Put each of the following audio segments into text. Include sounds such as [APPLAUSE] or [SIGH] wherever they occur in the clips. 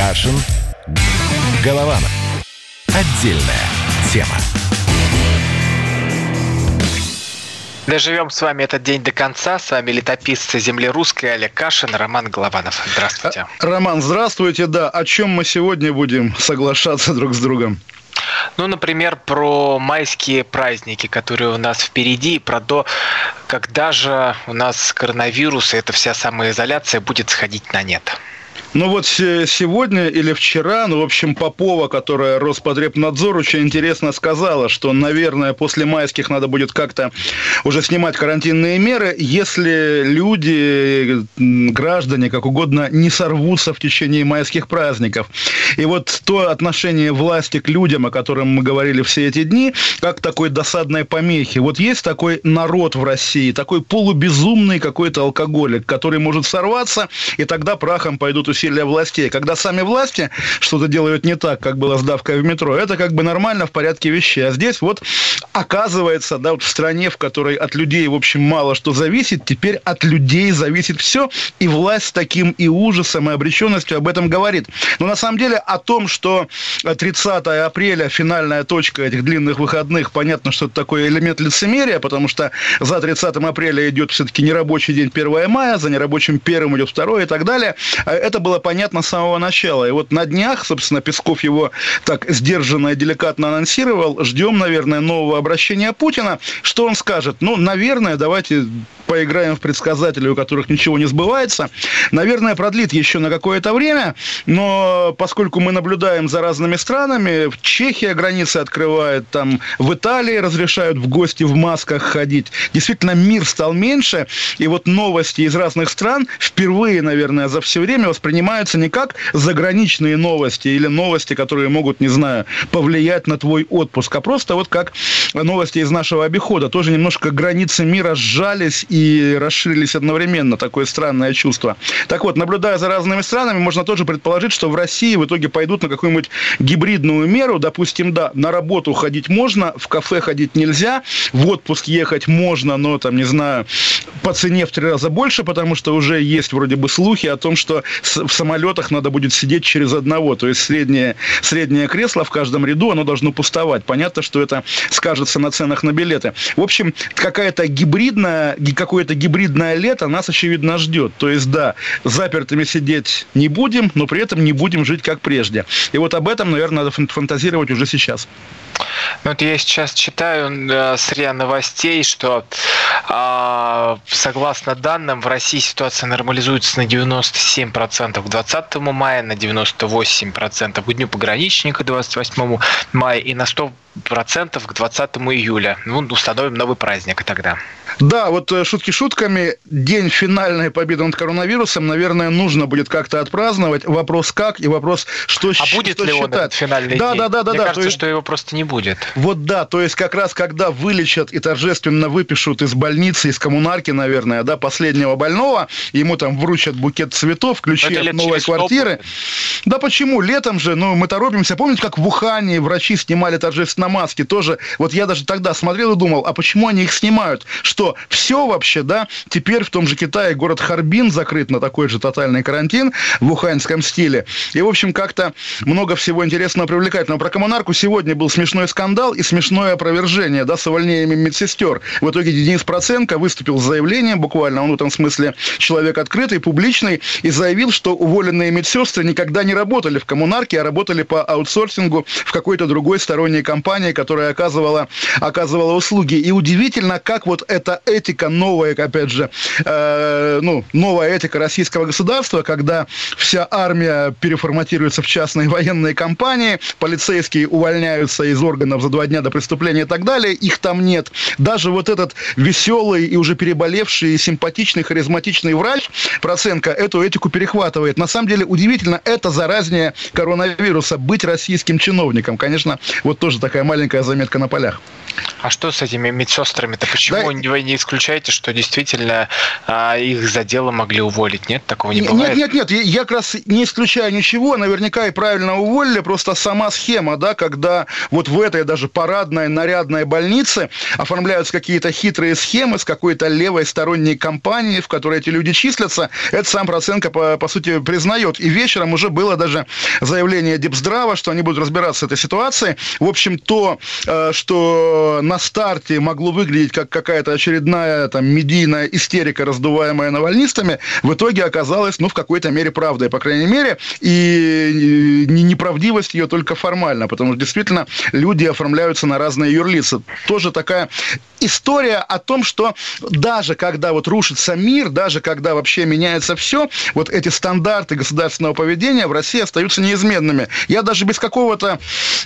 Кашин. Голованов. Отдельная тема. Доживем с вами этот день до конца. С вами летописцы земли русской Олег Кашин, Роман Голованов. Здравствуйте. Роман, здравствуйте. Да, о чем мы сегодня будем соглашаться друг с другом? Ну, например, про майские праздники, которые у нас впереди, и про то, когда же у нас коронавирус и эта вся самоизоляция будет сходить на нет. Ну вот сегодня или вчера, ну, в общем, Попова, которая Роспотребнадзор, очень интересно сказала, что, наверное, после майских надо будет как-то уже снимать карантинные меры, если люди, граждане, как угодно, не сорвутся в течение майских праздников. И вот то отношение власти к людям, о котором мы говорили все эти дни, как такой досадной помехи. Вот есть такой народ в России, такой полубезумный какой-то алкоголик, который может сорваться, и тогда прахом пойдут у усилия властей. Когда сами власти что-то делают не так, как было с давкой в метро, это как бы нормально в порядке вещей. А здесь вот оказывается, да, вот в стране, в которой от людей, в общем, мало что зависит, теперь от людей зависит все, и власть с таким и ужасом, и обреченностью об этом говорит. Но на самом деле о том, что 30 апреля финальная точка этих длинных выходных, понятно, что это такой элемент лицемерия, потому что за 30 апреля идет все-таки нерабочий день 1 мая, за нерабочим первым идет 2 и так далее. Это было было понятно с самого начала. И вот на днях, собственно, Песков его так сдержанно и деликатно анонсировал. Ждем, наверное, нового обращения Путина. Что он скажет? Ну, наверное, давайте поиграем в предсказатели, у которых ничего не сбывается. Наверное, продлит еще на какое-то время, но поскольку мы наблюдаем за разными странами, в Чехии границы открывает, там в Италии разрешают в гости в масках ходить. Действительно, мир стал меньше, и вот новости из разных стран впервые, наверное, за все время воспринимаются не как заграничные новости или новости, которые могут, не знаю, повлиять на твой отпуск, а просто вот как новости из нашего обихода. Тоже немножко границы мира сжались и и расширились одновременно. Такое странное чувство. Так вот, наблюдая за разными странами, можно тоже предположить, что в России в итоге пойдут на какую-нибудь гибридную меру. Допустим, да, на работу ходить можно, в кафе ходить нельзя, в отпуск ехать можно, но там, не знаю, по цене в три раза больше, потому что уже есть вроде бы слухи о том, что в самолетах надо будет сидеть через одного. То есть среднее, среднее кресло в каждом ряду, оно должно пустовать. Понятно, что это скажется на ценах на билеты. В общем, какая-то гибридная, какое-то гибридное лето нас, очевидно, ждет. То есть, да, запертыми сидеть не будем, но при этом не будем жить как прежде. И вот об этом, наверное, надо фантазировать уже сейчас. Ну, вот я сейчас читаю э, с РИА новостей, что э, согласно данным в России ситуация нормализуется на 97% к 20 мая, на 98% к Дню пограничника 28 мая и на 100 процентов к 20 июля. Ну, установим новый праздник тогда. Да, вот э, шутки шутками. День финальной победы над коронавирусом, наверное, нужно будет как-то отпраздновать. Вопрос как и вопрос, что А будет что ли считать. он этот финальный да, день? Да, да, да. Мне да, кажется, есть... что его просто не будет. Вот да, то есть как раз когда вылечат и торжественно выпишут из больницы, из коммунарки, наверное, да, последнего больного, ему там вручат букет цветов, ключи от новой квартиры. Да почему? Летом же, ну, мы торопимся. Помните, как в Ухане врачи снимали торжественно маски? Тоже, вот я даже тогда смотрел и думал, а почему они их снимают? Что, все вообще, да? Теперь в том же Китае город Харбин закрыт на такой же тотальный карантин в уханьском стиле. И, в общем, как-то много всего интересного привлекательного. Про коммунарку сегодня был смешной скандал и смешное опровержение, да, с увольнениями медсестер. В итоге Денис Проценко выступил с заявлением, буквально, он в этом смысле человек открытый, публичный, и заявил, что уволенные медсестры никогда не работали в коммунарке, а работали по аутсорсингу в какой-то другой сторонней компании, которая оказывала, оказывала услуги. И удивительно, как вот эта этика новая, опять же, э, ну, новая этика российского государства, когда вся армия переформатируется в частные военные компании, полицейские увольняются из органов за два дня до преступления и так далее, их там нет. Даже вот этот веселый и уже переболевший, симпатичный, харизматичный врач Проценко эту этику перехватывает. На самом деле удивительно, это заразнее коронавируса, быть российским чиновником. Конечно, вот тоже такая маленькая заметка на полях. А что с этими медсестрами-то? Почему да. вы не исключаете, что действительно а, их за дело могли уволить? Нет, такого не бывает? Нет, нет, нет, я как раз не исключаю ничего, наверняка и правильно уволили, просто сама схема, да, когда вот в этой даже парадной, нарядной больнице оформляются какие-то хитрые схемы с какой-то левой сторонней компанией, в которой эти люди числятся, это сам Проценко, по, по сути, признает. И вечером уже было даже заявление Депздрава, что они будут разбираться с этой ситуацией. В общем, то, э, что на старте могло выглядеть как какая-то очередная там медийная истерика, раздуваемая навальнистами, в итоге оказалась, ну, в какой-то мере правдой, по крайней мере, и неправдивость ее только формально, потому что действительно люди оформляются на разные юрлицы. Тоже такая история о том, что даже когда вот рушится мир, даже когда вообще меняется все, вот эти стандарты государственного поведения в России остаются неизменными. Я даже без какого-то,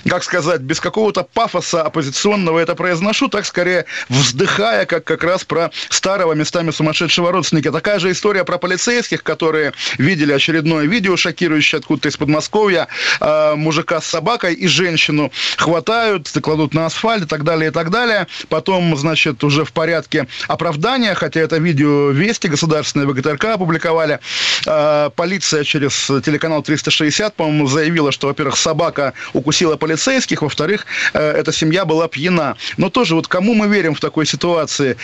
как сказать, без какого-то пафоса оппозиционного это произношу, так скорее вздыхая, как как раз про старого местами сумасшедшего родственника. Такая же история про полицейских, которые видели очередное видео, шокирующее откуда-то из Подмосковья, э, мужика с собакой и женщину хватают, кладут на асфальт и так далее, и так далее. Потом, значит, уже в порядке оправдания, хотя это видео Вести государственные ВГТРК опубликовали, э, полиция через телеканал 360, по-моему, заявила, что, во-первых, собака укусила полицейских, во-вторых, э, эта семья была пьяна. Но тоже вот кому мы верим в такой ситуации?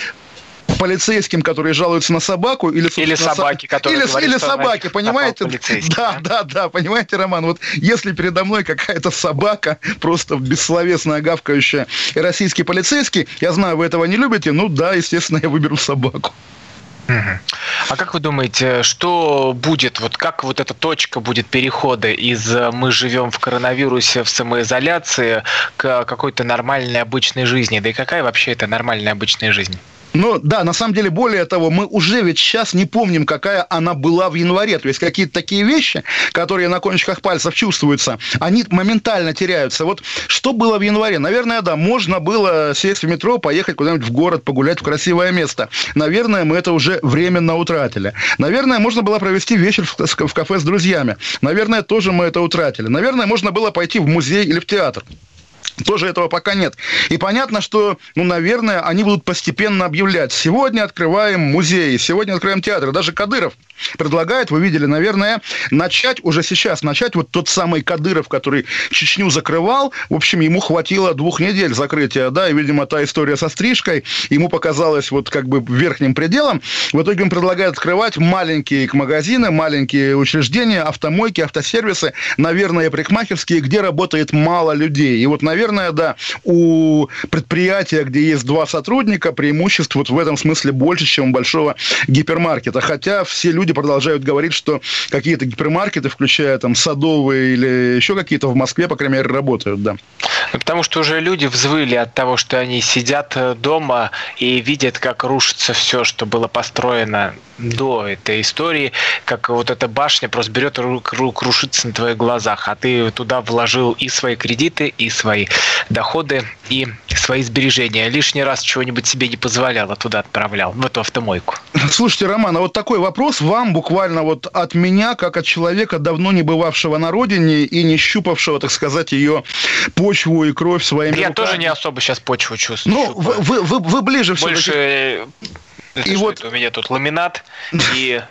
Полицейским, которые жалуются на собаку, или, или собаки, которые или, говорят, или собаки, понимаете? Да, да, да, понимаете, Роман, вот если передо мной какая-то собака, просто бессловесная гавкающая, и российский полицейский, я знаю, вы этого не любите, ну да, естественно, я выберу собаку. А как вы думаете, что будет, вот как вот эта точка будет перехода из э, мы живем в коронавирусе в самоизоляции к какой-то нормальной обычной жизни? Да и какая вообще это нормальная обычная жизнь? Ну, да, на самом деле, более того, мы уже ведь сейчас не помним, какая она была в январе. То есть, какие-то такие вещи, которые на кончиках пальцев чувствуются, они моментально теряются. Вот что было в январе? Наверное, да, можно было сесть в метро, поехать куда-нибудь в город, погулять в красивое место. Наверное, мы это уже временно утратили. Наверное, можно было провести вечер в кафе с друзьями. Наверное, тоже мы это утратили. Наверное, можно было пойти в музей или в театр. Тоже этого пока нет. И понятно, что, ну, наверное, они будут постепенно объявлять. Сегодня открываем музеи, сегодня открываем театры. Даже Кадыров предлагает, вы видели, наверное, начать уже сейчас, начать вот тот самый Кадыров, который Чечню закрывал. В общем, ему хватило двух недель закрытия, да, и, видимо, та история со стрижкой ему показалась вот как бы верхним пределом. В итоге он предлагает открывать маленькие магазины, маленькие учреждения, автомойки, автосервисы, наверное, парикмахерские, где работает мало людей. И вот, наверное, наверное, да, у предприятия, где есть два сотрудника, преимуществ вот в этом смысле больше, чем у большого гипермаркета. Хотя все люди продолжают говорить, что какие-то гипермаркеты, включая там садовые или еще какие-то в Москве, по крайней мере, работают, да. Ну, потому что уже люди взвыли от того, что они сидят э, дома и видят, как рушится все, что было построено до этой истории, как вот эта башня просто берет рук, рук рушится на твоих глазах, а ты туда вложил и свои кредиты, и свои доходы, и свои сбережения. Лишний раз чего-нибудь себе не позволял, а туда отправлял, в эту автомойку. Слушайте, Роман, а вот такой вопрос вам буквально вот от меня, как от человека, давно не бывавшего на родине и не щупавшего, так сказать, ее почву и кровь своими Я руками. тоже не особо сейчас почву чувствую. Ну, вы, вы, вы, вы ближе все Больше и вот... у меня тут ламинат [LAUGHS] и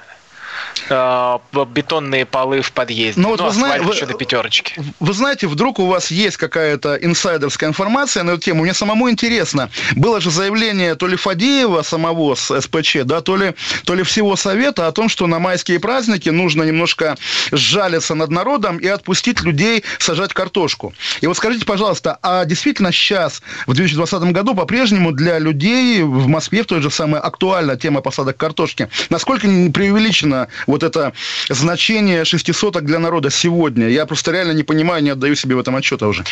Э, бетонные полы в подъезде. Ну, вот ну, вы, знаете, вы, до пятерочки. Вы знаете, вдруг у вас есть какая-то инсайдерская информация на эту тему. Мне самому интересно. Было же заявление то ли Фадеева самого с СПЧ, да, то ли, то ли всего Совета о том, что на майские праздники нужно немножко сжалиться над народом и отпустить людей сажать картошку. И вот скажите, пожалуйста, а действительно сейчас, в 2020 году, по-прежнему для людей в Москве в той же самой актуальна тема посадок картошки? Насколько преувеличена вот это значение шестисоток для народа сегодня. Я просто реально не понимаю, не отдаю себе в этом отчета уже.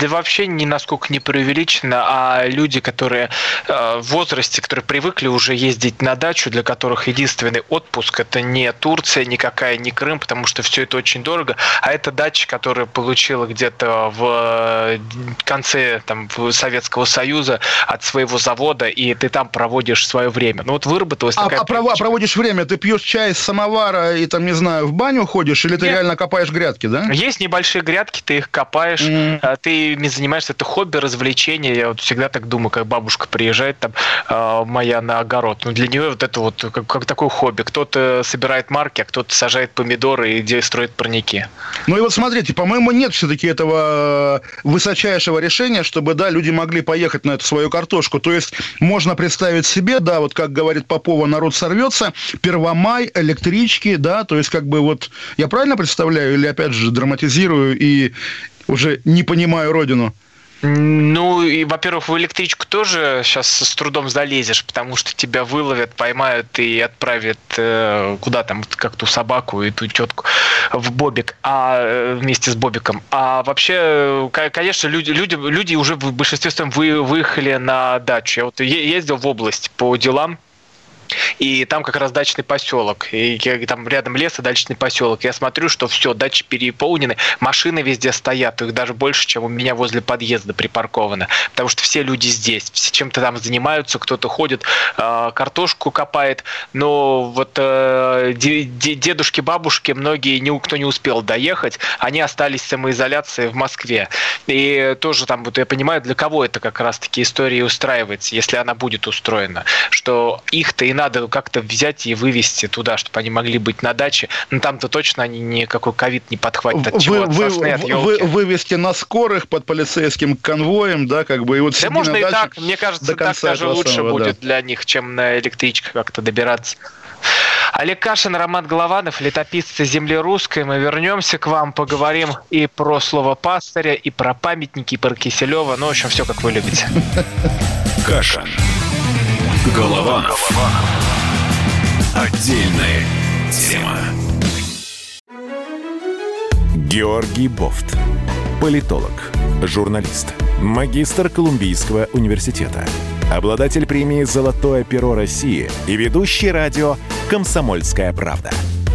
Да вообще ни насколько не преувеличено, а люди, которые э, в возрасте, которые привыкли уже ездить на дачу, для которых единственный отпуск это не Турция, никакая, не Крым, потому что все это очень дорого, а это дача, которая получила где-то в конце там, Советского Союза от своего завода, и ты там проводишь свое время. Ну вот выработалась а, такая... А, а проводишь время, ты пьешь чай из самого товара и там, не знаю, в баню ходишь, или ты Нет. реально копаешь грядки, да? Есть небольшие грядки, ты их копаешь, mm. ты ими занимаешься, это хобби, развлечение. Я вот всегда так думаю, как бабушка приезжает там а, моя на огород. Ну, для нее вот это вот как, как такое хобби. Кто-то собирает марки, а кто-то сажает помидоры и строит парники. Ну и вот смотрите, по-моему, нет все-таки этого высочайшего решения, чтобы, да, люди могли поехать на эту свою картошку. То есть можно представить себе, да, вот как говорит Попова, народ сорвется, Первомай, электрички, да, то есть как бы вот, я правильно представляю или опять же драматизирую и уже не понимаю родину? Ну, и, во-первых, в электричку тоже сейчас с трудом залезешь, потому что тебя выловят, поймают и отправят э, куда там, как ту собаку и ту тетку в Бобик, а э, вместе с Бобиком. А вообще, конечно, люди, люди, люди уже в большинстве своем вы, выехали на дачу. Я вот ездил в область по делам, и там как раз дачный поселок, и там рядом лес и дачный поселок. Я смотрю, что все, дачи переполнены, машины везде стоят, их даже больше, чем у меня возле подъезда припарковано, потому что все люди здесь, все чем-то там занимаются, кто-то ходит, а, картошку копает, но вот э, дедушки, бабушки, многие, никто не успел доехать, они остались в самоизоляции в Москве. И тоже там, вот я понимаю, для кого это как раз-таки история устраивается, если она будет устроена, что их-то и надо как-то взять и вывести туда, чтобы они могли быть на даче. Но там-то точно они никакой ковид не подхватят от чего вы, сосны, от вы, вывести на скорых под полицейским конвоем, да, как бы, и вот Да можно и так, мне кажется, так даже лучше самого, будет да. для них, чем на электричках как-то добираться. Олег Кашин, Роман Голованов, летописцы земли русской. Мы вернемся к вам, поговорим и про слово пастыря, и про памятники, и про Киселева. Ну, в общем, все, как вы любите. Кашин. Голованов. Отдельная тема. Георгий Бофт. Политолог, журналист, магистр Колумбийского университета, обладатель премии «Золотое перо России» и ведущий радио «Комсомольская правда».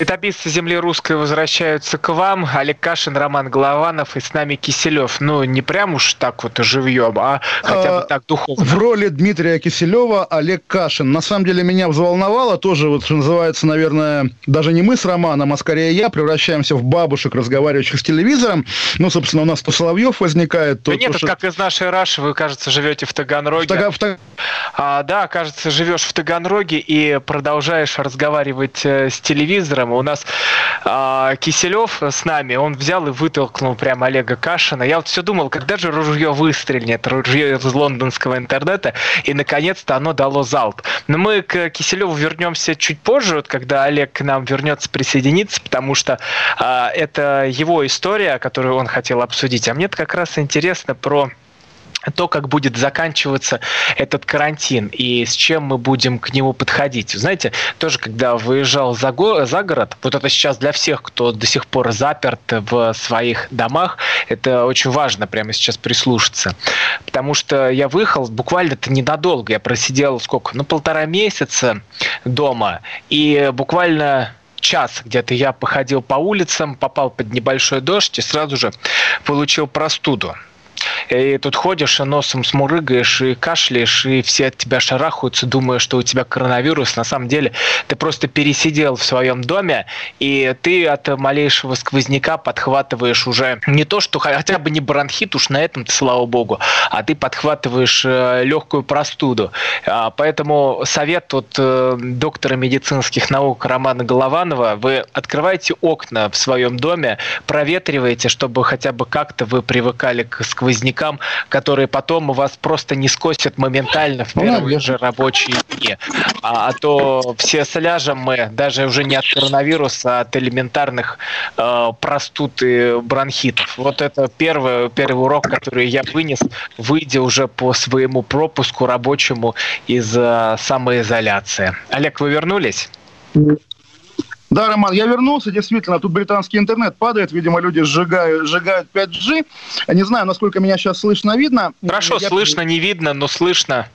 Летописцы земли русской возвращаются к вам. Олег Кашин, Роман Голованов и с нами Киселев. Ну, не прям уж так вот живьем, а хотя бы а, так духовно. В роли Дмитрия Киселева Олег Кашин. На самом деле меня взволновало тоже, вот что называется, наверное, даже не мы с Романом, а скорее я превращаемся в бабушек, разговаривающих с телевизором. Ну, собственно, у нас то Соловьев возникает, то... Да нет, то, что... как из нашей Раши, вы, кажется, живете в Таганроге. В Тага... в Таг... а, да, кажется, живешь в Таганроге и продолжаешь разговаривать э, с телевизором по У нас э, Киселев с нами, он взял и вытолкнул прямо Олега Кашина. Я вот все думал, когда же ружье выстрелит, ружье из лондонского интернета, и наконец-то оно дало залп. Но мы к Киселеву вернемся чуть позже, вот, когда Олег к нам вернется присоединиться, потому что э, это его история, которую он хотел обсудить. А мне как раз интересно про то, как будет заканчиваться этот карантин и с чем мы будем к нему подходить. Знаете, тоже когда выезжал за, го- за город, вот это сейчас для всех, кто до сих пор заперт в своих домах, это очень важно прямо сейчас прислушаться. Потому что я выехал буквально это ненадолго. Я просидел сколько? Ну, полтора месяца дома. И буквально час где-то я походил по улицам, попал под небольшой дождь и сразу же получил простуду. И тут ходишь, и носом смурыгаешь, и кашляешь, и все от тебя шарахаются, думая, что у тебя коронавирус. На самом деле ты просто пересидел в своем доме, и ты от малейшего сквозняка подхватываешь уже не то, что хотя бы не бронхит, уж на этом слава богу, а ты подхватываешь э, легкую простуду. А, поэтому совет от э, доктора медицинских наук Романа Голованова, вы открываете окна в своем доме, проветриваете, чтобы хотя бы как-то вы привыкали к сквознякам сквознякам, которые потом у вас просто не скосят моментально в первые ну, же рабочие дни. А, а то все сляжем мы даже уже не от коронавируса, а от элементарных э, простуд и бронхитов. Вот это первый, первый урок, который я вынес, выйдя уже по своему пропуску рабочему из э, самоизоляции. Олег, вы вернулись? Да, Роман, я вернулся, действительно, тут британский интернет падает, видимо, люди сжигают, сжигают 5G. Не знаю, насколько меня сейчас слышно, видно. Хорошо, я... слышно, не видно, но слышно.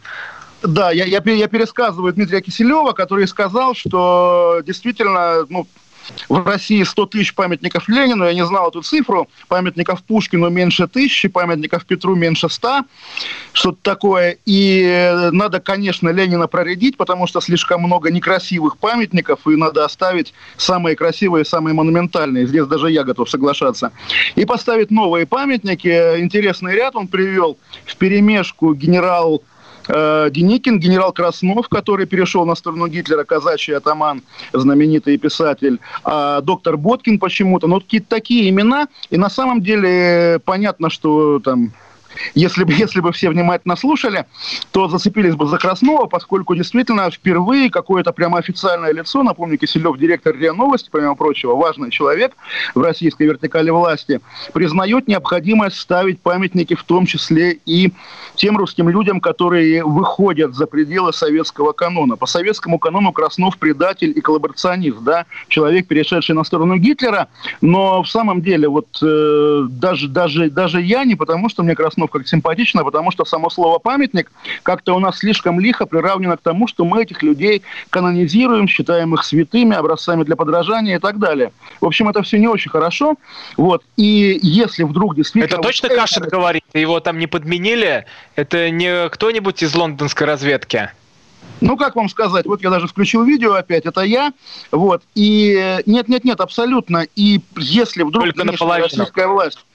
Да, я, я, я пересказываю Дмитрия Киселева, который сказал, что действительно, ну, в России 100 тысяч памятников Ленину, я не знал эту цифру, памятников Пушкину меньше тысячи, памятников Петру меньше ста, что-то такое. И надо, конечно, Ленина проредить, потому что слишком много некрасивых памятников, и надо оставить самые красивые, самые монументальные. Здесь даже я готов соглашаться. И поставить новые памятники. Интересный ряд он привел в перемешку генерал Э, Деникин, генерал Краснов, который перешел на сторону Гитлера, казачий атаман, знаменитый писатель, а доктор Боткин почему-то. Ну, какие-то такие имена. И на самом деле понятно, что там если бы, [LAUGHS] если бы все внимательно слушали, то зацепились бы за Краснова, поскольку действительно впервые какое-то прямо официальное лицо, напомню, Киселев, директор РИА Новости, помимо прочего, важный человек в российской вертикали власти, признает необходимость ставить памятники в том числе и тем русским людям, которые выходят за пределы советского канона. По советскому канону Краснов предатель и коллаборационист, да, человек, перешедший на сторону Гитлера, но в самом деле вот э, даже, даже, даже я не потому, что мне Краснов как симпатично, потому что само слово «памятник» как-то у нас слишком лихо приравнено к тому, что мы этих людей канонизируем, считаем их святыми, образцами для подражания и так далее. В общем, это все не очень хорошо. Вот. И если вдруг действительно... Это точно Кашин говорит? Его там не подменили? Это не кто-нибудь из лондонской разведки? Ну, как вам сказать, вот я даже включил видео опять, это я, вот, и нет-нет-нет, абсолютно, и если вдруг Только российская власть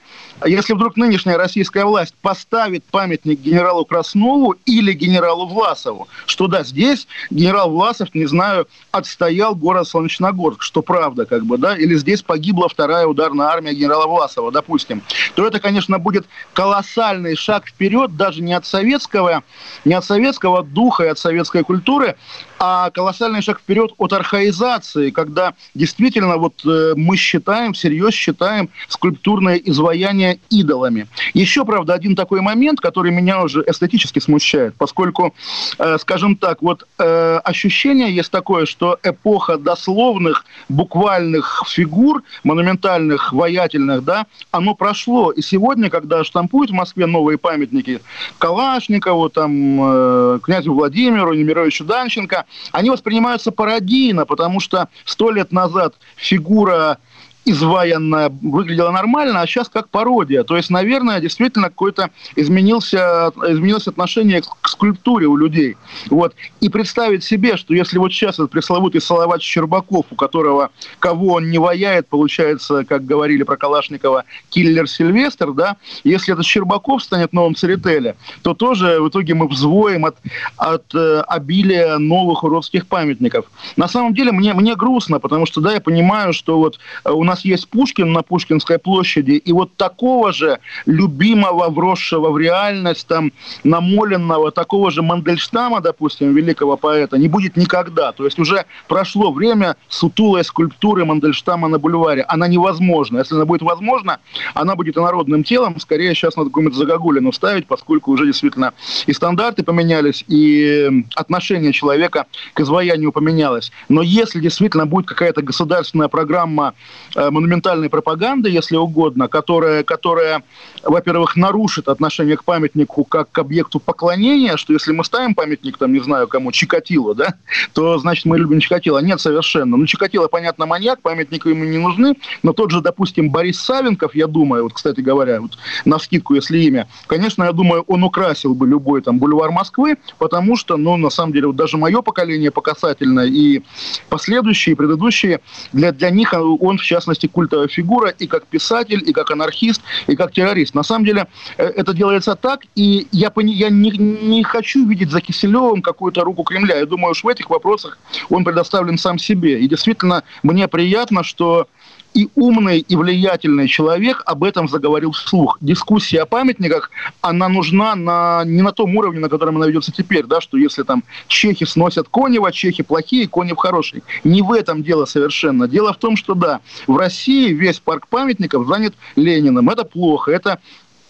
если вдруг нынешняя российская власть поставит памятник генералу Краснову или генералу Власову, что да, здесь генерал Власов, не знаю, отстоял город Солнечногорск, что правда, как бы, да, или здесь погибла вторая ударная армия генерала Власова, допустим, то это, конечно, будет колоссальный шаг вперед даже не от советского, не от советского духа и от советской культуры, а колоссальный шаг вперед от архаизации, когда действительно вот э, мы считаем, всерьез считаем скульптурное изваяние идолами. Еще, правда, один такой момент, который меня уже эстетически смущает, поскольку, э, скажем так, вот э, ощущение есть такое, что эпоха дословных, буквальных фигур, монументальных, воятельных, да, оно прошло. И сегодня, когда штампуют в Москве новые памятники Калашникову, там, э, князю Владимиру, Немировичу Данченко, они воспринимаются пародийно, потому что сто лет назад фигура изваянная выглядела нормально, а сейчас как пародия. То есть, наверное, действительно какое-то изменился, изменилось отношение к скульптуре у людей. Вот. И представить себе, что если вот сейчас этот пресловутый Салават Щербаков, у которого кого он не ваяет, получается, как говорили про Калашникова, киллер Сильвестр, да, если этот Щербаков станет новым Церетели, то тоже в итоге мы взвоим от, от э, обилия новых уродских памятников. На самом деле мне, мне грустно, потому что, да, я понимаю, что вот у нас нас есть Пушкин на Пушкинской площади, и вот такого же любимого, вросшего в реальность, там, намоленного, такого же Мандельштама, допустим, великого поэта, не будет никогда. То есть уже прошло время сутулой скульптуры Мандельштама на бульваре. Она невозможна. Если она будет возможна, она будет инородным телом. Скорее сейчас надо какую-нибудь загогулину ставить, поскольку уже действительно и стандарты поменялись, и отношение человека к изваянию поменялось. Но если действительно будет какая-то государственная программа Э, монументальной пропаганды, если угодно, которая, которая во-первых, нарушит отношение к памятнику как к объекту поклонения, что если мы ставим памятник, там, не знаю, кому, Чикатило, да, то, значит, мы любим Чикатило. Нет, совершенно. Ну, Чикатило, понятно, маньяк, памятники ему не нужны, но тот же, допустим, Борис Савенков, я думаю, вот, кстати говоря, вот на скидку, если имя, конечно, я думаю, он украсил бы любой там бульвар Москвы, потому что, ну, на самом деле, вот даже мое поколение покасательное и последующие, предыдущие, для, для них он, в частности, культовая фигура и как писатель, и как анархист, и как террорист. На самом деле э, это делается так, и я, я не, не хочу видеть за Киселевым какую-то руку Кремля. Я думаю, что в этих вопросах он предоставлен сам себе. И действительно, мне приятно, что и умный, и влиятельный человек об этом заговорил вслух. Дискуссия о памятниках, она нужна на, не на том уровне, на котором она ведется теперь, да, что если там чехи сносят Конева, чехи плохие, Конев хороший. Не в этом дело совершенно. Дело в том, что да, в России весь парк памятников занят Лениным. Это плохо, это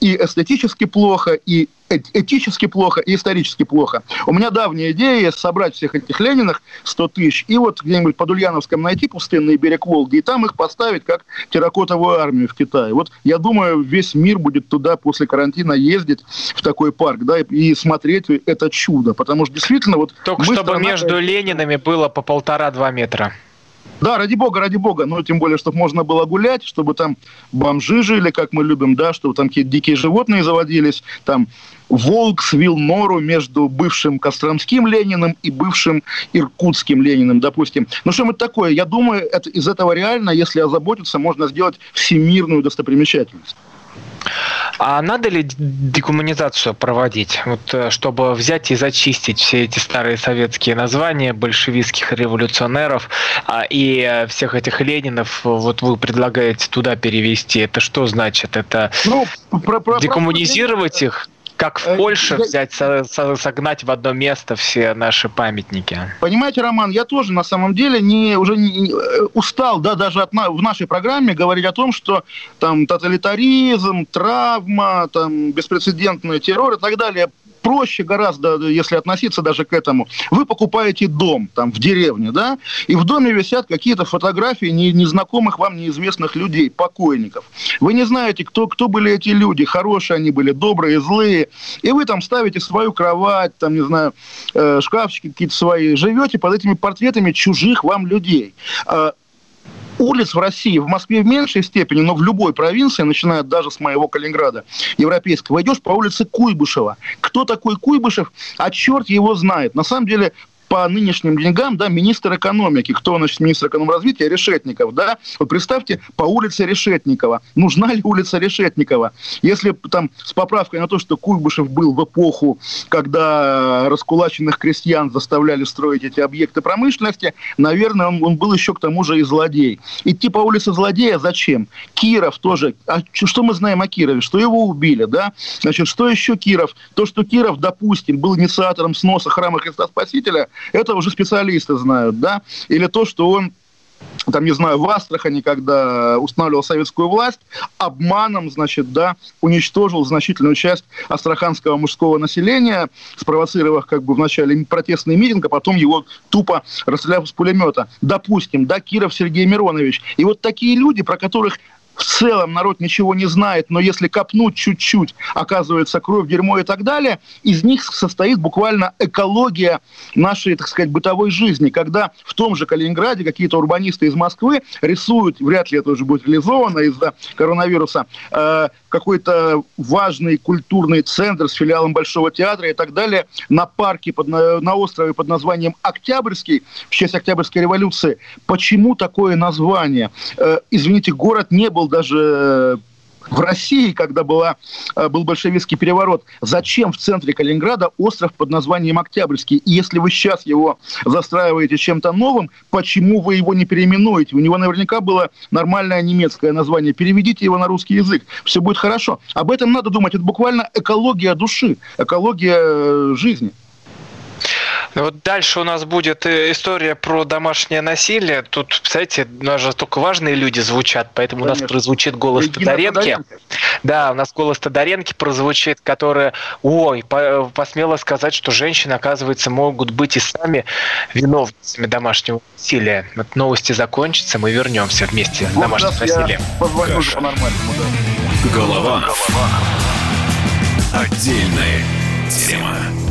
и эстетически плохо, и этически плохо и исторически плохо. У меня давняя идея собрать всех этих Лениных 100 тысяч и вот где-нибудь под Ульяновском найти пустынный берег Волги и там их поставить как терракотовую армию в Китае. Вот я думаю, весь мир будет туда после карантина ездить в такой парк, да, и смотреть это чудо, потому что действительно вот... Только чтобы страна... между Ленинами было по полтора-два метра. Да, ради бога, ради бога. Ну, тем более, чтобы можно было гулять, чтобы там бомжи жили, как мы любим, да, чтобы там какие-то дикие животные заводились, там волк свил нору между бывшим Костромским Лениным и бывшим Иркутским Лениным, допустим. Ну, что это такое? Я думаю, это, из этого реально, если озаботиться, можно сделать всемирную достопримечательность. А надо ли декоммунизацию проводить, вот, э, чтобы взять и зачистить все эти старые советские названия большевистских революционеров а, и э, всех этих Ленинов, вот вы предлагаете туда перевести? Это что значит? Это ну, про, про, декоммунизировать про... их? Как в э, Польше взять, согнать в одно место все наши памятники. Понимаете, Роман, я тоже на самом деле не, уже не, э, устал, да, даже от, в нашей программе говорить о том, что там тоталитаризм, травма, там беспрецедентный террор и так далее проще гораздо, если относиться даже к этому. Вы покупаете дом там в деревне, да, и в доме висят какие-то фотографии незнакомых вам неизвестных людей, покойников. Вы не знаете, кто, кто были эти люди, хорошие они были, добрые, злые. И вы там ставите свою кровать, там, не знаю, э, шкафчики какие-то свои, живете под этими портретами чужих вам людей. А улиц в России, в Москве в меньшей степени, но в любой провинции, начиная даже с моего Калининграда, европейского, идешь по улице Куйбышева. Кто такой Куйбышев? А черт его знает. На самом деле по нынешним деньгам, да, министр экономики, кто, значит, министр экономразвития, Решетников, да, вот представьте, по улице Решетникова, нужна ли улица Решетникова? Если там с поправкой на то, что Куйбышев был в эпоху, когда раскулаченных крестьян заставляли строить эти объекты промышленности, наверное, он, он был еще к тому же и злодей. Идти по улице злодея зачем? Киров тоже. А что мы знаем о Кирове? Что его убили, да? Значит, что еще Киров? То, что Киров, допустим, был инициатором сноса храма Христа Спасителя, это уже специалисты знают, да, или то, что он там, не знаю, в Астрахани, когда устанавливал советскую власть, обманом, значит, да, уничтожил значительную часть астраханского мужского населения, спровоцировав как бы вначале протестный митинг, а потом его тупо расстреляв с пулемета. Допустим, да, Киров Сергей Миронович. И вот такие люди, про которых в целом народ ничего не знает, но если копнуть чуть-чуть, оказывается кровь, дерьмо и так далее, из них состоит буквально экология нашей, так сказать, бытовой жизни, когда в том же Калининграде какие-то урбанисты из Москвы рисуют, вряд ли это уже будет реализовано из-за коронавируса, э, какой-то важный культурный центр с филиалом Большого театра и так далее на парке под, на, острове под названием Октябрьский в честь Октябрьской революции. Почему такое название? Э, извините, город не был даже в России, когда была, э, был большевистский переворот, зачем в центре Калининграда остров под названием Октябрьский? И если вы сейчас его застраиваете чем-то новым, почему вы его не переименуете? У него наверняка было нормальное немецкое название. Переведите его на русский язык. Все будет хорошо. Об этом надо думать. Это буквально экология души, экология э, жизни. Ну, вот дальше у нас будет э, история про домашнее насилие. Тут, представляете, у нас же только важные люди звучат, поэтому Конечно. у нас прозвучит голос Тодоренки. Да, у нас голос Тодоренки прозвучит, который, ой, посмело сказать, что женщины, оказывается, могут быть и сами виновницами домашнего насилия. Вот новости закончатся, мы вернемся вместе с домашним насилием. Голова. Голова. Отдельная тема.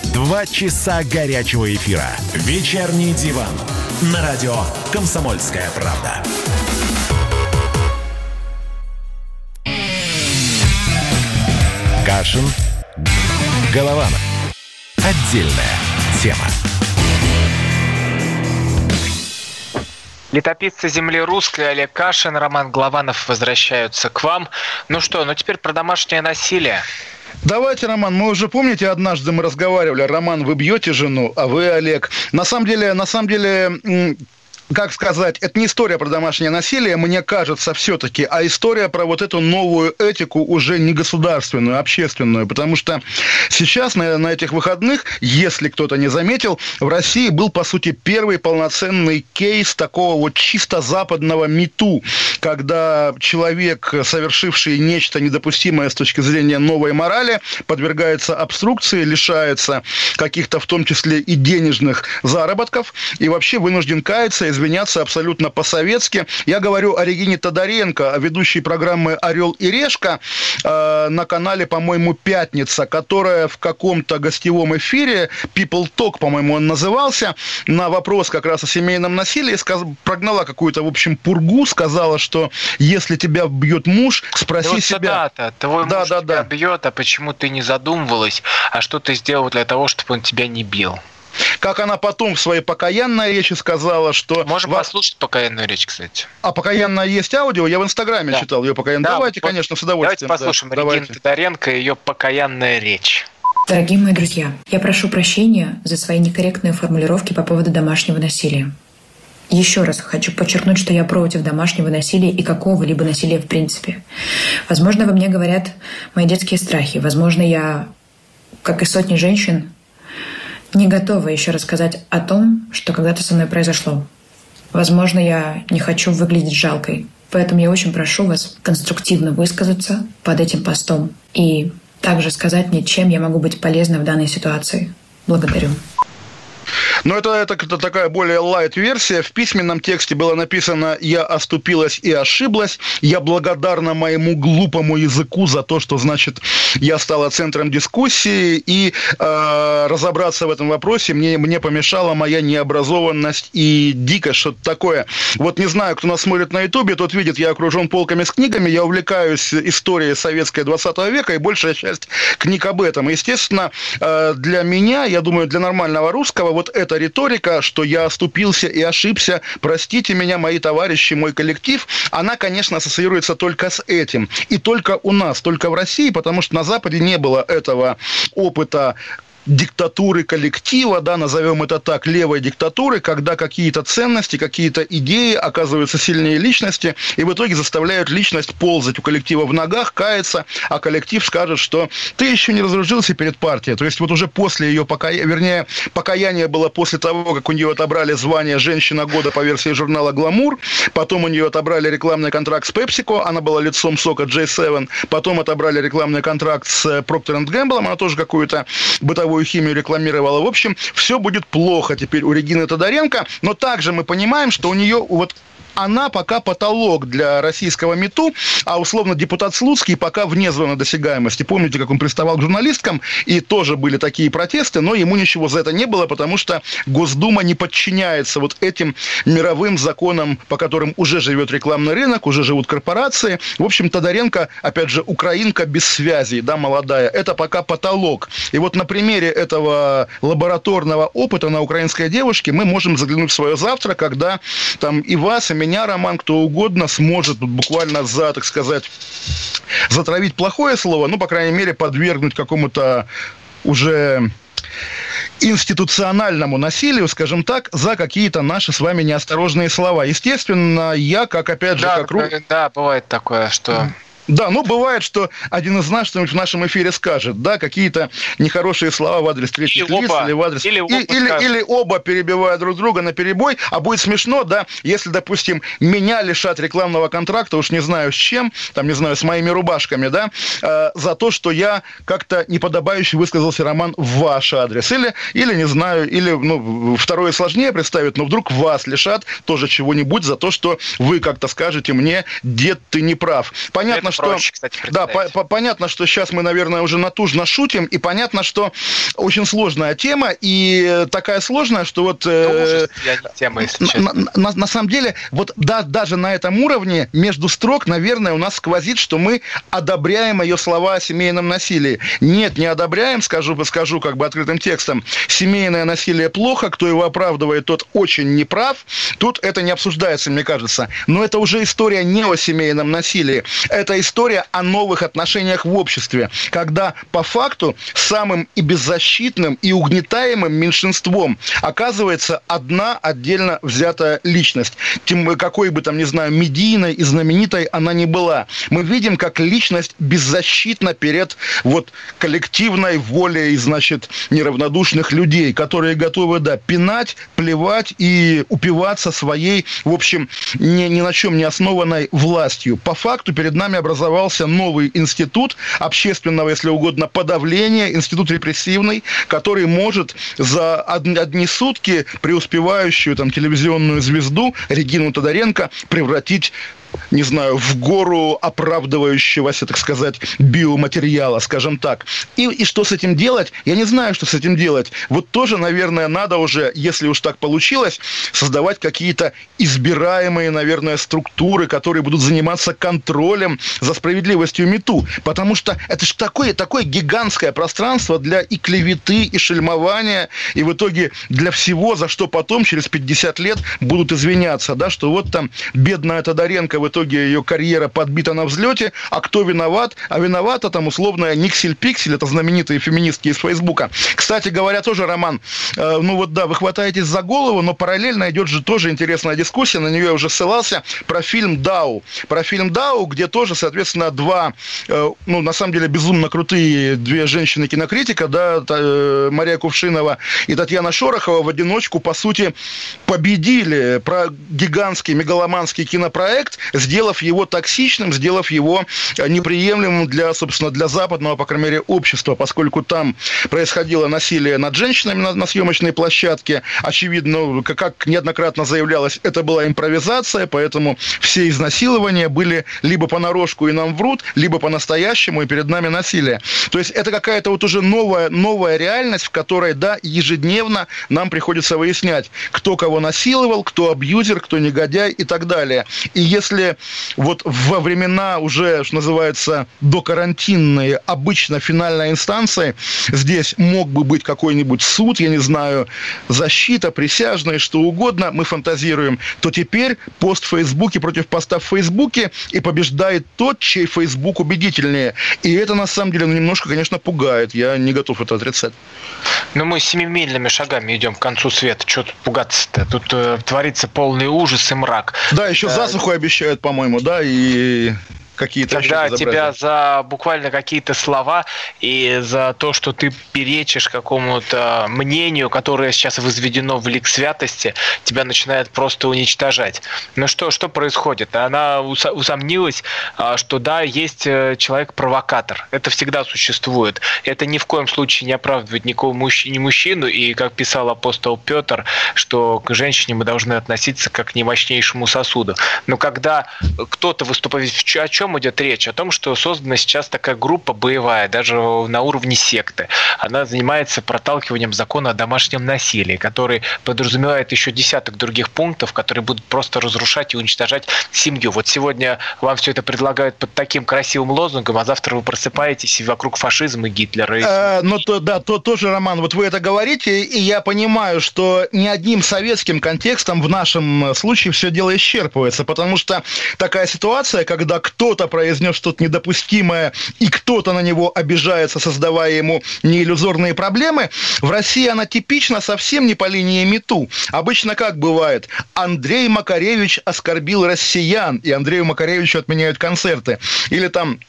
Два часа горячего эфира. Вечерний диван на радио «Комсомольская правда». Кашин. Голованов. Отдельная тема. Летописцы земли русской Олег Кашин, Роман Главанов возвращаются к вам. Ну что, ну теперь про домашнее насилие. Давайте, Роман, мы уже помните, однажды мы разговаривали, Роман, вы бьете жену, а вы, Олег. На самом деле, на самом деле, как сказать, это не история про домашнее насилие, мне кажется, все-таки, а история про вот эту новую этику уже не государственную, а общественную. Потому что сейчас на, на этих выходных, если кто-то не заметил, в России был, по сути, первый полноценный кейс такого вот чисто западного мету, когда человек, совершивший нечто недопустимое с точки зрения новой морали, подвергается обструкции, лишается каких-то, в том числе и денежных заработков, и вообще вынужден каяться, извиняться абсолютно по-советски. Я говорю о Регине Тодоренко, ведущей программы «Орел и решка» э, на канале, по-моему, «Пятница», которая в каком-то гостевом эфире, People Talk, по-моему, он назывался, на вопрос как раз о семейном насилии сказ... прогнала какую-то, в общем, пургу, сказала, что если тебя бьет муж, спроси вот себя... Цитата. Твой да, муж да, тебя да. бьет, а почему ты не задумывалась, а что ты сделал для того, чтобы он тебя не бил? Как она потом в своей покаянной речи сказала, что... Можем во- послушать покаянную речь, кстати. А покаянная есть аудио? Я в Инстаграме Да. читал ее покаянную. Да, давайте, вот конечно, с Давайте удовольствием. да. послушаем Давайте. Регину Тодоренко и ее покаянная речь. Дорогие мои друзья, я прошу прощения за свои некорректные формулировки по поводу домашнего насилия. Еще раз хочу подчеркнуть, что я против домашнего насилия и какого-либо насилия в принципе. Возможно, во мне говорят мои детские страхи. Возможно, я, как и сотни женщин, не готова еще рассказать о том, что когда-то со мной произошло. Возможно, я не хочу выглядеть жалкой. Поэтому я очень прошу вас конструктивно высказаться под этим постом и также сказать мне, чем я могу быть полезна в данной ситуации. Благодарю. Но это, это, это такая более лайт-версия. В письменном тексте было написано «Я оступилась и ошиблась. Я благодарна моему глупому языку за то, что, значит, я стала центром дискуссии. И э, разобраться в этом вопросе мне, мне помешала моя необразованность и дикость, что-то такое. Вот не знаю, кто нас смотрит на Ютубе, тот видит, я окружен полками с книгами, я увлекаюсь историей советской 20 века, и большая часть книг об этом. Естественно, э, для меня, я думаю, для нормального русского, вот эта риторика, что я оступился и ошибся, простите меня, мои товарищи, мой коллектив, она, конечно, ассоциируется только с этим. И только у нас, только в России, потому что на Западе не было этого опыта диктатуры коллектива, да, назовем это так, левой диктатуры, когда какие-то ценности, какие-то идеи оказываются сильнее личности, и в итоге заставляют личность ползать у коллектива в ногах, каяться, а коллектив скажет, что ты еще не разоружился перед партией. То есть вот уже после ее покаяния, вернее, покаяние было после того, как у нее отобрали звание «Женщина года» по версии журнала «Гламур», потом у нее отобрали рекламный контракт с PepsiCo, она была лицом сока J7, потом отобрали рекламный контракт с Procter Gamble, она тоже какую-то бытовую химию рекламировала. В общем, все будет плохо теперь у Регины Тодоренко, но также мы понимаем, что у нее вот она пока потолок для российского МИТУ, а условно депутат Слуцкий пока вне зоны досягаемости. Помните, как он приставал к журналисткам, и тоже были такие протесты, но ему ничего за это не было, потому что Госдума не подчиняется вот этим мировым законам, по которым уже живет рекламный рынок, уже живут корпорации. В общем, Тодоренко, опять же, украинка без связи, да, молодая, это пока потолок. И вот на примере этого лабораторного опыта на украинской девушке мы можем заглянуть в свое завтра, когда там и вас, и меня, Роман, кто угодно сможет буквально за, так сказать, затравить плохое слово, ну, по крайней мере, подвергнуть какому-то уже институциональному насилию, скажем так, за какие-то наши с вами неосторожные слова. Естественно, я, как опять же, Да, как да, бывает такое, что Да, ну бывает, что один из нас что-нибудь в нашем эфире скажет, да, какие-то нехорошие слова в адрес третьих Или лиц оба. или в адрес... Или оба И- или, или оба перебивая друг друга на перебой, а будет смешно, да, если, допустим, меня лишат рекламного контракта, уж не знаю с чем, там, не знаю, с моими рубашками, да, э, за то, что я как-то неподобающе высказался, Роман, в ваш адрес. Или, или не знаю, или, ну, второе сложнее представить, но вдруг вас лишат тоже чего-нибудь за то, что вы как-то скажете мне, дед, ты не прав. Понятно, Это что... проще, кстати, да, по- по- понятно, что сейчас мы, наверное, уже натужно шутим, и понятно, что очень сложная тема, и такая сложная, что вот... э, ужас, не тема, на, на- на самом деле, вот да, даже на этом уровне, между строк, наверное, у нас сквозит, что мы одобряем ее слова о семейном насилии. Нет, не одобряем, скажу, скажу как бы открытым текстом. Семейное насилие плохо, кто его оправдывает, тот очень неправ. Тут это не обсуждается, мне кажется. Но это уже история не о семейном насилии. Это история о новых отношениях в обществе, когда по факту самым и беззащитным, и угнетаемым меньшинством оказывается одна отдельно взятая личность. Тем, какой бы там, не знаю, медийной и знаменитой она ни была. Мы видим, как личность беззащитна перед вот коллективной волей, значит, неравнодушных людей, которые готовы, да, пинать, плевать и упиваться своей, в общем, ни, ни на чем не основанной властью. По факту перед нами образовался новый институт общественного, если угодно, подавления, институт репрессивный, который может за одни, сутки преуспевающую там телевизионную звезду Регину Тодоренко превратить не знаю, в гору оправдывающегося, так сказать, биоматериала, скажем так. И, и что с этим делать? Я не знаю, что с этим делать. Вот тоже, наверное, надо уже, если уж так получилось, создавать какие-то избираемые, наверное, структуры, которые будут заниматься контролем за справедливостью МИТУ. Потому что это же такое, такое гигантское пространство для и клеветы, и шельмования, и в итоге для всего, за что потом, через 50 лет, будут извиняться, да, что вот там бедная Тодоренко в итоге ее карьера подбита на взлете, а кто виноват? А виновата там условная Никсель Пиксель, это знаменитые феминистки из Фейсбука. Кстати говоря, тоже роман, э, ну вот да, вы хватаетесь за голову, но параллельно идет же тоже интересная дискуссия, на нее я уже ссылался, про фильм «Дау». Про фильм «Дау», где тоже, соответственно, два, э, ну, на самом деле, безумно крутые две женщины-кинокритика, да, э, Мария Кувшинова и Татьяна Шорохова в одиночку, по сути, победили про гигантский мегаломанский кинопроект, сделав его токсичным, сделав его э, неприемлемым для, собственно, для западного, по крайней мере, общества, поскольку там происходило насилие над женщинами на, на съемочной площадке. Очевидно, как, как неоднократно заявлялось, это была импровизация, поэтому все изнасилования были либо понарошку и нам врут, либо по-настоящему и перед нами насилие. То есть это какая-то вот уже новая, новая реальность, в которой, да, ежедневно нам приходится выяснять, кто кого насиловал, кто абьюзер, кто негодяй и так далее. И если если вот во времена уже, что называется, докарантинные, обычно финальной инстанции, здесь мог бы быть какой-нибудь суд, я не знаю, защита, присяжные, что угодно, мы фантазируем, то теперь пост в Фейсбуке против поста в Фейсбуке и побеждает тот, чей Фейсбук убедительнее. И это, на самом деле, ну, немножко, конечно, пугает. Я не готов это отрицать. Ну, мы семимильными шагами идем к концу света. Что тут пугаться-то? Тут э, творится полный ужас и мрак. Да, еще да. засуху обещают по-моему, да, и какие-то Когда тебя за буквально какие-то слова и за то, что ты перечишь какому-то мнению, которое сейчас возведено в лик святости, тебя начинает просто уничтожать. Ну что, что происходит? Она усомнилась, а, что да, есть э, человек-провокатор. Это всегда существует. Это ни в коем случае не оправдывает никого мужч... ни мужчину, и как писал апостол Петр, что к женщине мы должны относиться как к немощнейшему сосуду. Но когда кто-то выступает о чем чем идет речь? О том, что создана сейчас такая группа боевая, даже на уровне секты. Она занимается проталкиванием закона о домашнем насилии, который подразумевает еще десяток других пунктов, которые будут просто разрушать и уничтожать семью. Вот сегодня вам все это предлагают под таким красивым лозунгом, а завтра вы просыпаетесь и вокруг фашизма и Гитлера. Э, ну, то, да, то, тоже, Роман, вот вы это говорите, и я понимаю, что ни одним советским контекстом в нашем случае все дело исчерпывается, потому что такая ситуация, когда кто-то кто-то произнес что-то недопустимое, и кто-то на него обижается, создавая ему неиллюзорные проблемы, в России она типична совсем не по линии МИТУ. Обычно как бывает? Андрей Макаревич оскорбил россиян, и Андрею Макаревичу отменяют концерты. Или там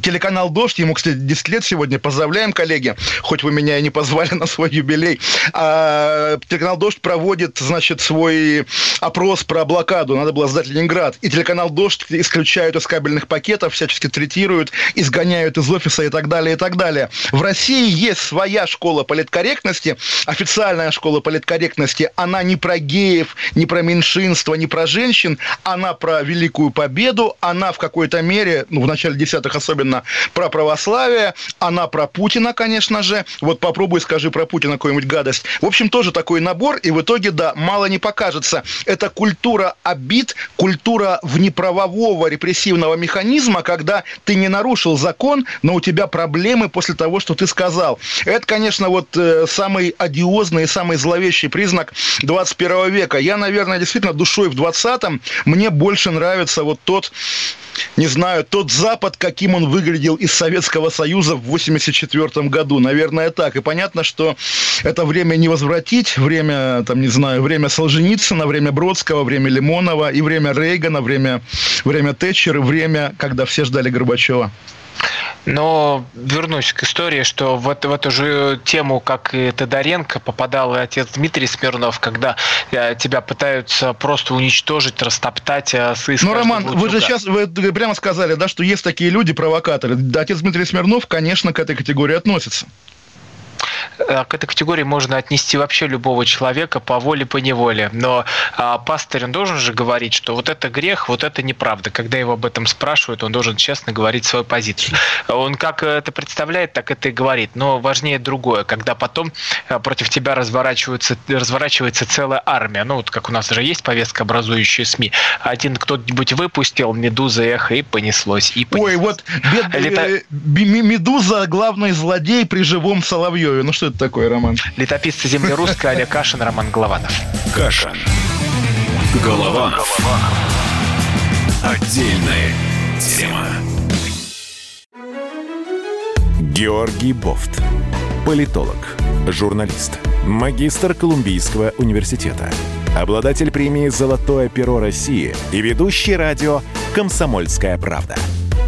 Телеканал «Дождь», ему, кстати, 10 лет сегодня. Поздравляем, коллеги, хоть вы меня и не позвали [LAUGHS] на свой юбилей. А, телеканал «Дождь» проводит, значит, свой опрос про блокаду. Надо было сдать Ленинград. И телеканал «Дождь» исключают из кабельных пакетов, всячески третируют, изгоняют из офиса и так далее, и так далее. В России есть своя школа политкорректности, официальная школа политкорректности. Она не про геев, не про меньшинство, не про женщин. Она про Великую Победу. Она в какой-то мере, ну, в начале десятых особенно, особенно про православие, она про Путина, конечно же. Вот попробуй скажи про Путина какую-нибудь гадость. В общем, тоже такой набор, и в итоге, да, мало не покажется. Это культура обид, культура внеправового репрессивного механизма, когда ты не нарушил закон, но у тебя проблемы после того, что ты сказал. Это, конечно, вот э, самый одиозный и самый зловещий признак 21 века. Я, наверное, действительно душой в 20-м мне больше нравится вот тот не знаю, тот Запад, каким он выглядел из Советского Союза в 1984 году. Наверное, так. И понятно, что это время не возвратить. Время, там, не знаю, время Солженицына, время Бродского, время Лимонова и время Рейгана, время, время Тэтчера, время, когда все ждали Горбачева. Но вернусь к истории, что в, в эту же тему, как и Тодоренко, попадал и отец Дмитрий Смирнов, когда э, тебя пытаются просто уничтожить, растоптать. С ну, Роман, вы же сейчас вы прямо сказали, да, что есть такие люди, провокаторы. Отец Дмитрий Смирнов, конечно, к этой категории относится. Э, к этой категории можно отнести вообще любого человека по воле, по неволе. Но а, пастырь, он должен же говорить, что вот это грех, вот это неправда. Когда его об этом спрашивают, он должен честно говорить свою позицию. Он как это представляет, так это и говорит. Но важнее другое, когда потом э, против тебя разворачивается, разворачивается целая армия. Ну, вот как у нас уже есть повестка образующие СМИ. Один кто-нибудь выпустил «Медуза» эхо, и понеслось. И понеслось. Ой, вот бед... Лета... Э, «Медуза» главный злодей при живом Соловьеве. Ну, что это такое, Роман? Летописцы земли русской Олег Кашин, Роман Голованов. Кашин. Голованов. Отдельная тема. Георгий Бофт. Политолог, журналист, магистр Колумбийского университета, обладатель премии «Золотое перо России» и ведущий радио «Комсомольская правда»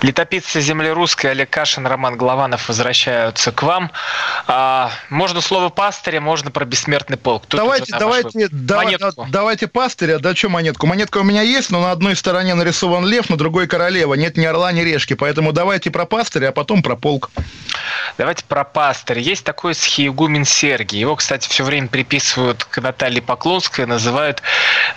Летописцы земли русской Олег Кашин, Роман Голованов возвращаются к вам. А, можно слово пастыря, можно про бессмертный полк. Тут давайте, давайте, давай, давайте пастыря, да что монетку? Монетка у меня есть, но на одной стороне нарисован лев, на другой королева. Нет ни орла, ни решки. Поэтому давайте про пастыря, а потом про полк. Давайте про пастыря. Есть такой схиегумен Сергий. Его, кстати, все время приписывают к Наталье Поклонской, называют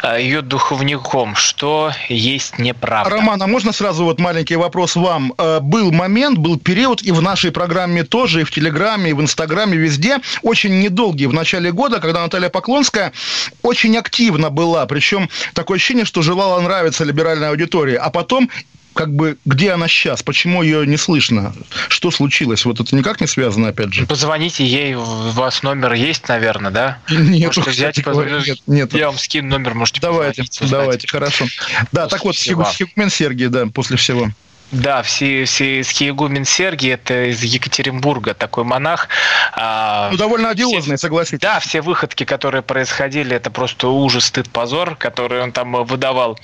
а, ее духовником, что есть неправда. Роман, а можно сразу вот маленький вопрос вопрос вам. Э, был момент, был период, и в нашей программе тоже, и в Телеграме, и в Инстаграме, везде, очень недолгий в начале года, когда Наталья Поклонская очень активно была, причем такое ощущение, что желала нравиться либеральной аудитории, а потом как бы, где она сейчас? Почему ее не слышно? Что случилось? Вот это никак не связано, опять же. Позвоните ей, у вас номер есть, наверное, да? Нет, можете взять, нет, нет. Я вам скину номер, можете Давайте, давайте, хорошо. Да, так вот, Сигумен Сергей, да, после всего. Да, все, все, Схиегумен Сергий, это из Екатеринбурга такой монах. А, ну, довольно одиозный, все, согласитесь. Да, все выходки, которые происходили, это просто ужас, стыд, позор, который он там выдавал.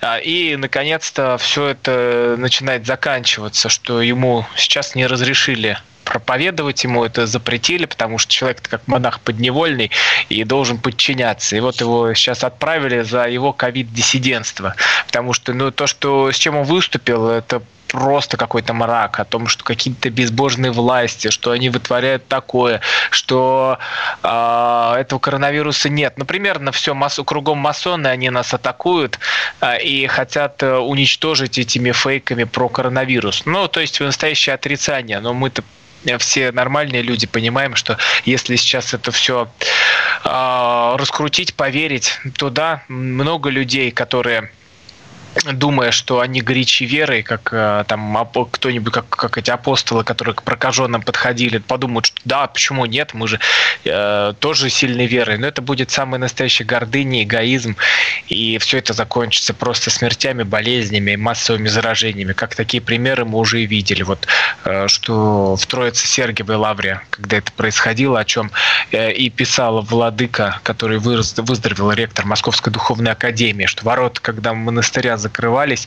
А, и, наконец-то, все это начинает заканчиваться, что ему сейчас не разрешили проповедовать ему это запретили, потому что человек как монах подневольный и должен подчиняться. И вот его сейчас отправили за его ковид-диссидентство. Потому что ну, то, что, с чем он выступил, это просто какой-то мрак, о том, что какие-то безбожные власти, что они вытворяют такое, что э, этого коронавируса нет. Ну, примерно все массу, кругом масоны, они нас атакуют э, и хотят э, уничтожить этими фейками про коронавирус. Ну, то есть настоящее отрицание. Но мы-то все нормальные люди понимаем, что если сейчас это все э, раскрутить, поверить, то да, много людей, которые думая, что они горячи верой, как э, там кто-нибудь, как, как эти апостолы, которые к прокаженным подходили, подумают, что да, почему нет, мы же э, тоже сильной верой. Но это будет самый настоящий гордыня, эгоизм, и все это закончится просто смертями, болезнями, массовыми заражениями. Как такие примеры мы уже и видели. Вот э, что в Троице Сергиевой Лавре, когда это происходило, о чем э, и писала Владыка, который выздоровел, ректор Московской духовной академии, что ворот, когда монастыря закрывались,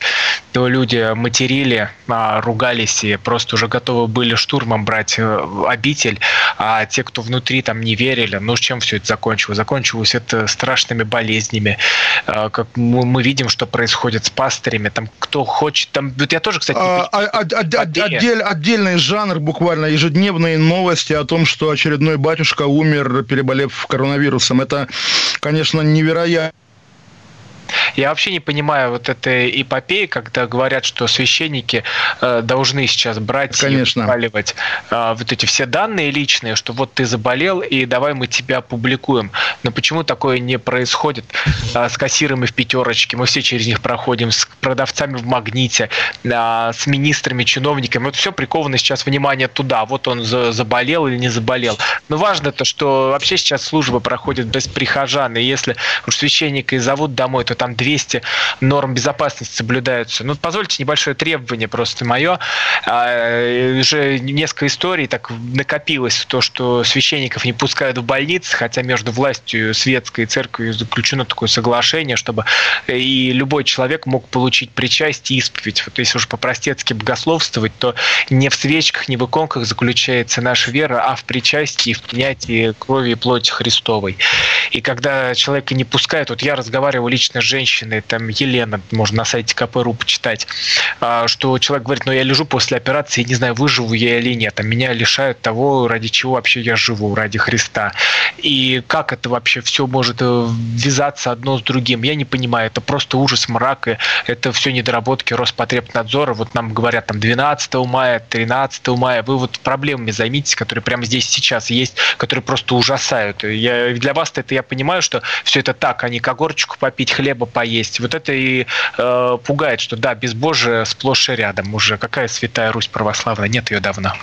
то люди материли, а, ругались и просто уже готовы были штурмом брать э, обитель, а те, кто внутри там не верили, ну чем все это закончилось? Закончилось это страшными болезнями, а, как мы видим, что происходит с пастырями, там кто хочет, там, вот я тоже, кстати, а, а, а, отдель, отдельный жанр, буквально ежедневные новости о том, что очередной батюшка умер, переболев коронавирусом. Это, конечно, невероятно Я вообще не понимаю вот этой эпопеи, когда говорят, что священники э, должны сейчас брать Конечно. и вываливать э, вот эти все данные личные, что вот ты заболел, и давай мы тебя опубликуем. Но почему такое не происходит э, с кассирами в пятерочке? Мы все через них проходим, с продавцами в магните, э, с министрами, чиновниками. Вот все приковано сейчас внимание туда. Вот он за, заболел или не заболел. Но важно то, что вообще сейчас служба проходит без прихожан. И если уж священника и зовут домой, то там 200 норм безопасности соблюдаются. Ну, позвольте небольшое требование просто мое. А, уже несколько историй так накопилось то, что священников не пускают в больницы, хотя между властью светской и церковью заключено такое соглашение, чтобы и любой человек мог получить причастие и исповедь. Вот если уж по-простецки богословствовать, то не в свечках, не в иконках заключается наша вера, а в причастии, в принятии крови и плоти Христовой. И когда человека не пускают, вот я разговаривал лично с женщиной, там Елена, можно на сайте КПРУ почитать, а, что человек говорит, ну я лежу после операции, не знаю, выживу я или нет, а меня лишают того, ради чего вообще я живу, ради Христа. И как это вообще все может э, ввязаться одно с другим, я не понимаю, это просто ужас, мрак, и это все недоработки Роспотребнадзора, вот нам говорят там 12 мая, 13 мая, вы вот проблемами займитесь, которые прямо здесь сейчас есть, которые просто ужасают. Я, для вас это я понимаю, что все это так, а не когорчику попить, хлеба поесть. Вот это и э, пугает, что да, безбожие сплошь и рядом уже. Какая святая Русь православная? Нет ее давно.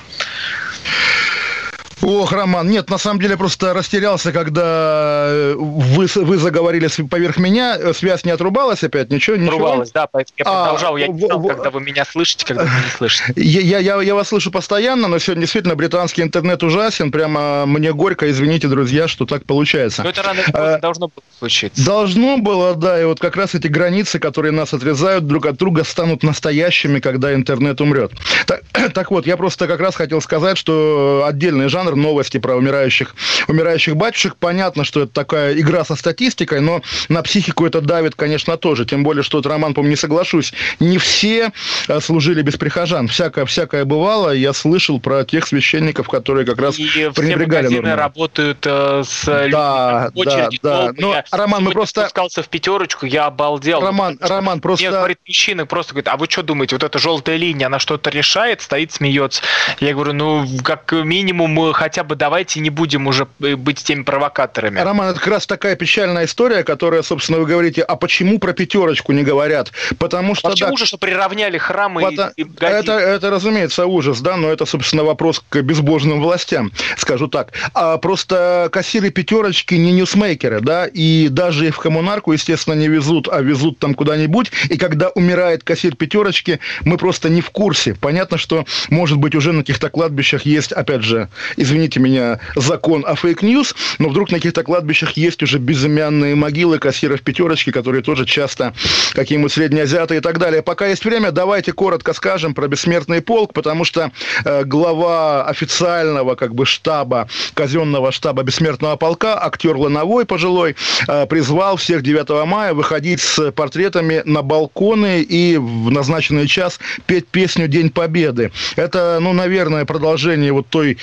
Ох, Роман, нет, на самом деле просто растерялся, когда э, вы, вы заговорили поверх меня, э, связь не отрубалась опять, ничего, ничего. Отрубалась, да, поэтому я продолжал, а, я не знал, в, когда вы меня слышите, когда вы не [LAUGHS] слышите. Я, я, я вас слышу постоянно, но сегодня действительно британский интернет ужасен, прямо мне горько, извините, друзья, что так получается. Но это рано а, должно было случиться. Должно было, да, и вот как раз эти границы, которые нас отрезают друг от друга, станут настоящими, когда интернет умрет. Так, [CLEARS THROAT] так вот, я просто как раз хотел сказать, что отдельный жанр новости про умирающих, умирающих батюшек. Понятно, что это такая игра со статистикой, но на психику это давит, конечно, тоже. Тем более, что вот Роман, по не соглашусь, не все э, служили без прихожан. Всякое, всякое бывало. Я слышал про тех священников, которые как раз и пренебрегали все магазины работают э, с да, людьми очереди. Да, да. Но, Роман, мы просто... спускался в пятерочку, я обалдел. Роман, Роман, просто... Мне говорит мужчина, просто говорит, а вы что думаете, вот эта желтая линия, она что-то решает, стоит, смеется. Я говорю, ну, как минимум, хотя бы давайте не будем уже быть теми провокаторами. Роман, это как раз такая печальная история, которая, собственно, вы говорите, а почему про пятерочку не говорят? Потому что... Почему да, же, что приравняли храмы потому, и, и это, это, разумеется, ужас, да, но это, собственно, вопрос к безбожным властям, скажу так. А просто кассиры пятерочки не ньюсмейкеры, да, и даже в коммунарку, естественно, не везут, а везут там куда-нибудь, и когда умирает кассир пятерочки, мы просто не в курсе. Понятно, что, может быть, уже на каких-то кладбищах есть, опять же, извините меня, закон о fake news, но вдруг на каких-то кладбищах есть уже безымянные могилы кассиров пятерочки, которые тоже часто какие-нибудь среднеазиаты и так далее. Пока есть время, давайте коротко скажем про бессмертный полк, потому что э, глава официального как бы штаба, казенного штаба бессмертного полка, актер Лановой пожилой, э, призвал всех 9 мая выходить с портретами на балконы и в назначенный час петь песню «День Победы». Это, ну, наверное, продолжение вот той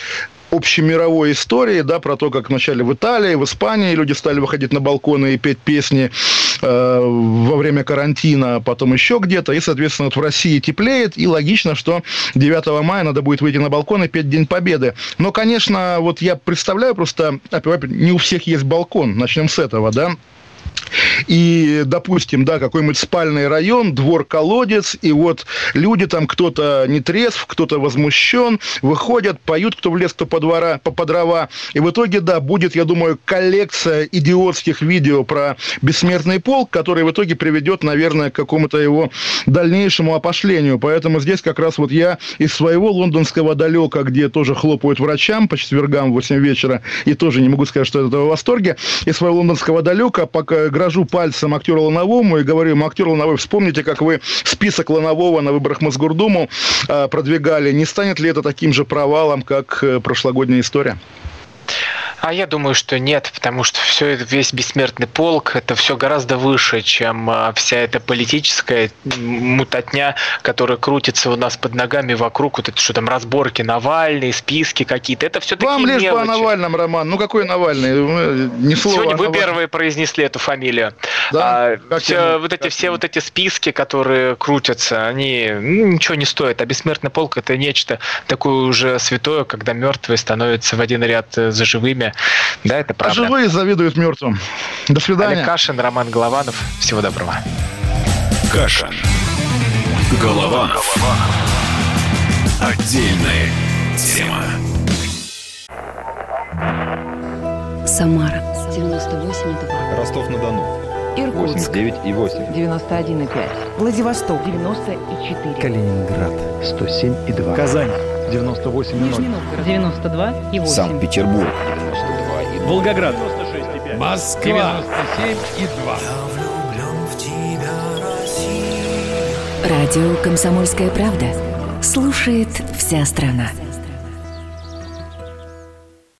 общемировой истории, да, про то, как вначале в Италии, в Испании люди стали выходить на балконы и петь песни э, во время карантина, а потом еще где-то, и, соответственно, вот в России теплеет, и логично, что 9 мая надо будет выйти на балкон и петь День Победы. Но, конечно, вот я представляю просто, не у всех есть балкон, начнем с этого, да, и, допустим, да, какой-нибудь спальный район, двор-колодец, и вот люди там, кто-то не трезв, кто-то возмущен, выходят, поют, кто в лес, кто по, двора, по, по дрова, и в итоге, да, будет, я думаю, коллекция идиотских видео про бессмертный полк, который в итоге приведет, наверное, к какому-то его дальнейшему опошлению, поэтому здесь как раз вот я из своего лондонского далека, где тоже хлопают врачам по четвергам в 8 вечера, и тоже не могу сказать, что это в восторге, из своего лондонского далека, пока грожу пальцем актеру Лановому и говорю ему, актер Лановой, вспомните, как вы список Ланового на выборах Мосгордуму э, продвигали. Не станет ли это таким же провалом, как э, прошлогодняя история? А я думаю, что нет, потому что все весь бессмертный полк это все гораздо выше, чем а, вся эта политическая мутатня, которая крутится у нас под ногами вокруг, вот это что там разборки Навальный, списки какие-то. Это все Вам лишь бы о Навальном, Роман. Ну какой Навальный? Не слово Сегодня вы первые произнесли эту фамилию. Да? А, все, вот эти, все вот эти списки, которые крутятся, они ну, ничего не стоят. А бессмертный полк это нечто такое уже святое, когда мертвые становятся в один ряд за живыми да, это правда. А живые завидуют мертвым. До свидания. Олег Кашин, Роман Голованов. Всего доброго. Кашин. Голованов. Отдельная тема. Самара 98,2. Ростов-на-Дону. Иркутск. 89,8. 91,5. Владивосток. 94. Калининград. 107,2. Казань. 98,0. Нижний Новгород. 92 и 8. Санкт-Петербург. 92 Волгоград. 96,5. Москва. 97 и 2. Радио «Комсомольская правда». Слушает вся страна.